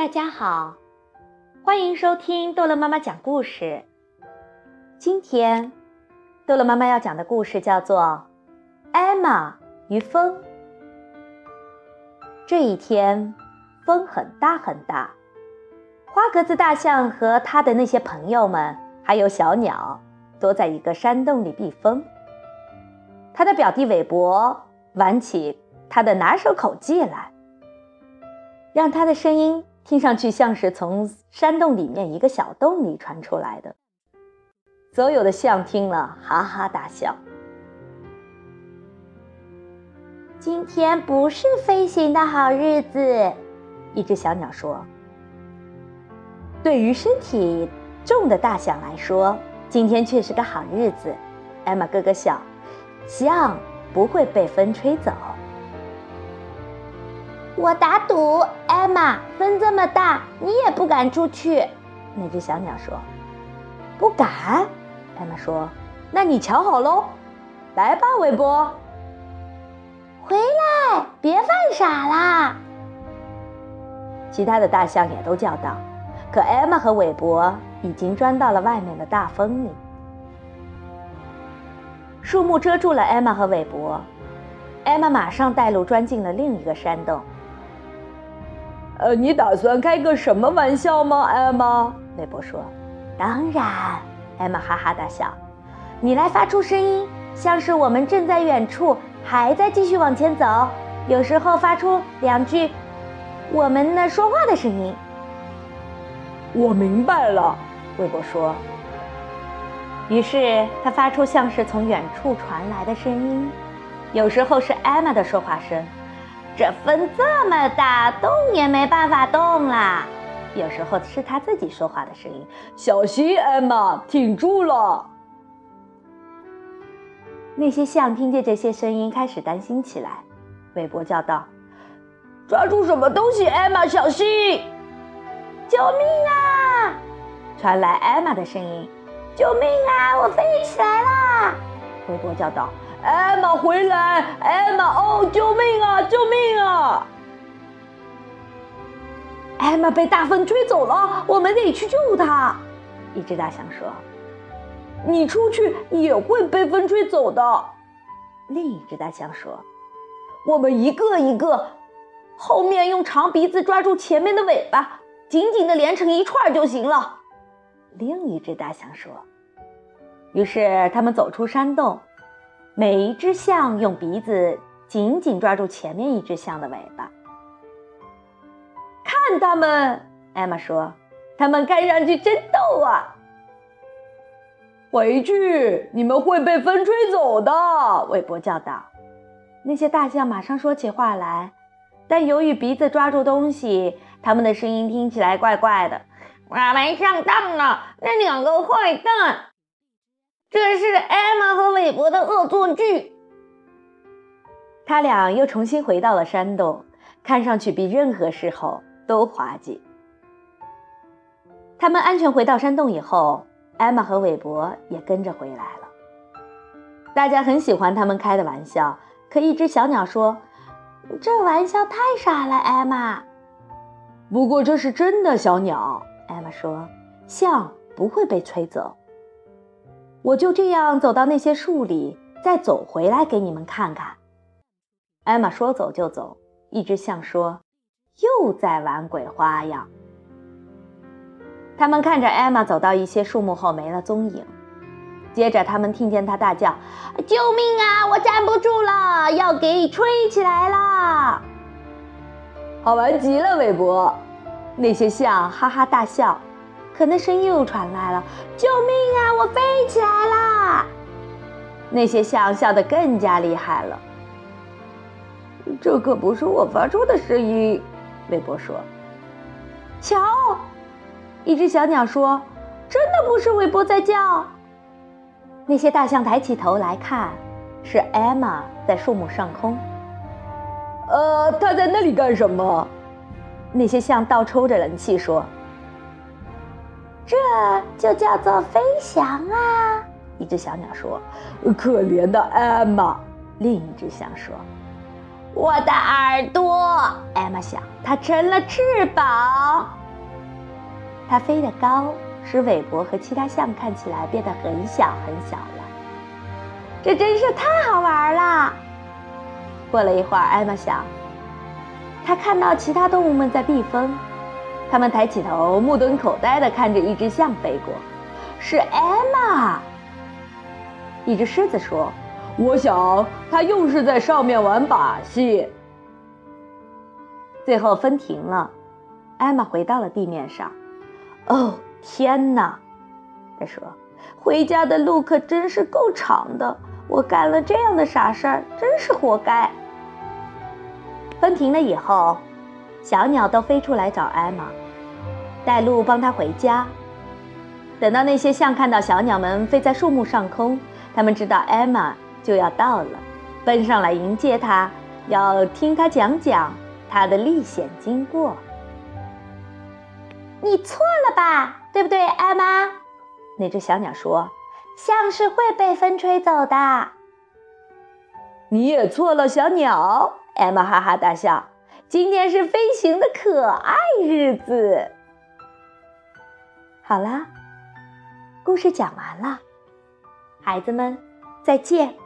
大家好，欢迎收听逗乐妈妈讲故事。今天，逗乐妈妈要讲的故事叫做《艾玛与风》。这一天，风很大很大，花格子大象和他的那些朋友们，还有小鸟，都在一个山洞里避风。他的表弟韦伯玩起他的拿手口技来，让他的声音。听上去像是从山洞里面一个小洞里传出来的。所有的象听了哈哈大笑。今天不是飞行的好日子，一只小鸟说：“对于身体重的大象来说，今天却是个好日子。”艾玛咯咯笑，象不会被风吹走。我打赌，艾玛，风这么大，你也不敢出去。那只小鸟说：“不敢。”艾玛说：“那你瞧好喽，来吧，韦伯，回来，别犯傻啦。”其他的大象也都叫道。可艾玛和韦伯已经钻到了外面的大风里，树木遮住了艾玛和韦伯。艾玛马上带路钻进了另一个山洞。呃，你打算开个什么玩笑吗，艾玛？韦伯说：“当然。”艾玛哈哈大笑。“你来发出声音，像是我们正在远处，还在继续往前走。有时候发出两句我们的说话的声音。”我明白了，韦伯说。于是他发出像是从远处传来的声音，有时候是艾玛的说话声。这风这么大，动也没办法动啦。有时候是他自己说话的声音。小心，艾玛，挺住了。那些象听见这些声音，开始担心起来。韦伯叫道：“抓住什么东西，艾玛，小心！救命啊！”传来艾玛的声音：“救命啊！我飞起来啦！”韦伯叫道。艾玛回来！艾玛，哦，救命啊！救命啊！艾玛被大风吹走了，我们得去救她。一只大象说：“你出去也会被风吹走的。”另一只大象说：“我们一个一个，后面用长鼻子抓住前面的尾巴，紧紧的连成一串就行了。”另一只大象说。于是他们走出山洞。每一只象用鼻子紧紧抓住前面一只象的尾巴。看他们，艾玛说：“他们看上去真逗啊！”回去，你们会被风吹走的。”韦伯叫道。那些大象马上说起话来，但由于鼻子抓住东西，他们的声音听起来怪怪的。我们上当了，那两个坏蛋。这是艾玛和韦伯的恶作剧。他俩又重新回到了山洞，看上去比任何时候都滑稽。他们安全回到山洞以后，艾玛和韦伯也跟着回来了。大家很喜欢他们开的玩笑，可一只小鸟说：“这玩笑太傻了，艾玛。”不过这是真的，小鸟。艾玛说：“象不会被吹走。”我就这样走到那些树里，再走回来给你们看看。艾玛说走就走，一只象说：“又在玩鬼花样。”他们看着艾玛走到一些树木后没了踪影，接着他们听见她大叫：“救命啊！我站不住了，要给吹起来了！”好玩极了，韦伯。那些象哈哈大笑。可那声音又传来了：“救命啊！我飞起来啦！”那些象笑得更加厉害了。这可不是我发出的声音，韦伯说。瞧，一只小鸟说：“真的不是韦伯在叫。”那些大象抬起头来看，是艾玛在树木上空。呃，他在那里干什么？那些象倒抽着冷气说。这就叫做飞翔啊！一只小鸟说：“可怜的艾玛。”另一只象说：“我的耳朵，艾玛想，它成了翅膀。它飞得高，使韦伯和其他象看起来变得很小很小了。这真是太好玩了！过了一会儿，艾玛想，它看到其他动物们在避风，他们抬起头，目瞪口呆地看着一只象飞过。是艾玛。一只狮子说：“我想他又是在上面玩把戏。”最后风停了，艾玛回到了地面上。哦，天哪！他说：“回家的路可真是够长的。我干了这样的傻事儿，真是活该。”风停了以后，小鸟都飞出来找艾玛，带路帮她回家。等到那些象看到小鸟们飞在树木上空，他们知道艾玛就要到了，奔上来迎接她，要听她讲讲她的历险经过。你错了吧，对不对，艾玛？那只小鸟说：“象是会被风吹走的。”你也错了，小鸟。艾玛哈哈大笑。今天是飞行的可爱日子。好啦，故事讲完了，孩子们，再见。